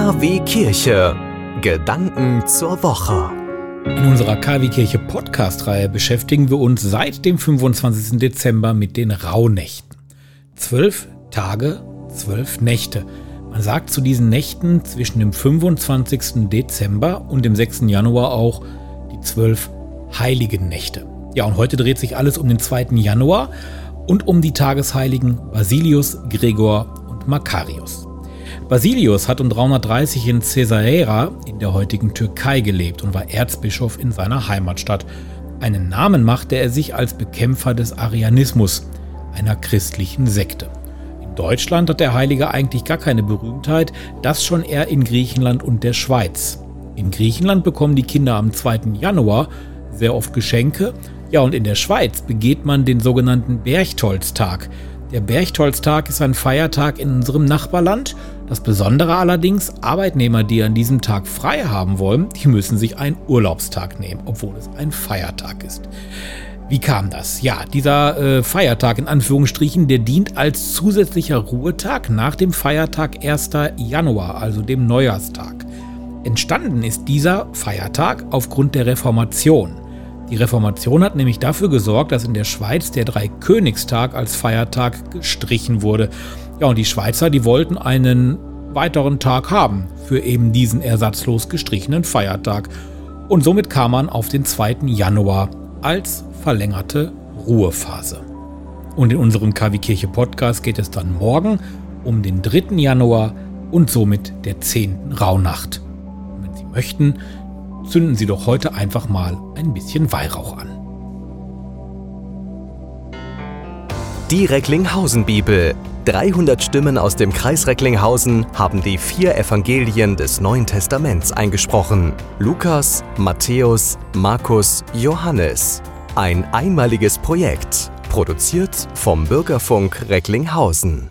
KW Kirche. Gedanken zur Woche. In unserer KW Kirche Podcast-Reihe beschäftigen wir uns seit dem 25. Dezember mit den Rauhnächten. Zwölf Tage, zwölf Nächte. Man sagt zu diesen Nächten zwischen dem 25. Dezember und dem 6. Januar auch die zwölf heiligen Nächte. Ja, und heute dreht sich alles um den 2. Januar und um die Tagesheiligen Basilius, Gregor und Makarius. Basilius hat um 330 in Caesarea in der heutigen Türkei gelebt und war Erzbischof in seiner Heimatstadt. Einen Namen machte er sich als Bekämpfer des Arianismus, einer christlichen Sekte. In Deutschland hat der Heilige eigentlich gar keine Berühmtheit, das schon eher in Griechenland und der Schweiz. In Griechenland bekommen die Kinder am 2. Januar sehr oft Geschenke, ja und in der Schweiz begeht man den sogenannten Berchtolztag. Der Berchtolztag ist ein Feiertag in unserem Nachbarland. Das Besondere allerdings, Arbeitnehmer, die an diesem Tag frei haben wollen, die müssen sich einen Urlaubstag nehmen, obwohl es ein Feiertag ist. Wie kam das? Ja, dieser äh, Feiertag in Anführungsstrichen, der dient als zusätzlicher Ruhetag nach dem Feiertag 1. Januar, also dem Neujahrstag. Entstanden ist dieser Feiertag aufgrund der Reformation. Die Reformation hat nämlich dafür gesorgt, dass in der Schweiz der Dreikönigstag als Feiertag gestrichen wurde. Ja, und die Schweizer, die wollten einen weiteren Tag haben für eben diesen ersatzlos gestrichenen Feiertag. Und somit kam man auf den 2. Januar als verlängerte Ruhephase. Und in unserem KW Kirche Podcast geht es dann morgen um den 3. Januar und somit der 10. Rauhnacht. Und wenn Sie möchten, zünden Sie doch heute einfach mal ein bisschen Weihrauch an. Die Recklinghausen Bibel. 300 Stimmen aus dem Kreis Recklinghausen haben die vier Evangelien des Neuen Testaments eingesprochen. Lukas, Matthäus, Markus, Johannes. Ein einmaliges Projekt, produziert vom Bürgerfunk Recklinghausen.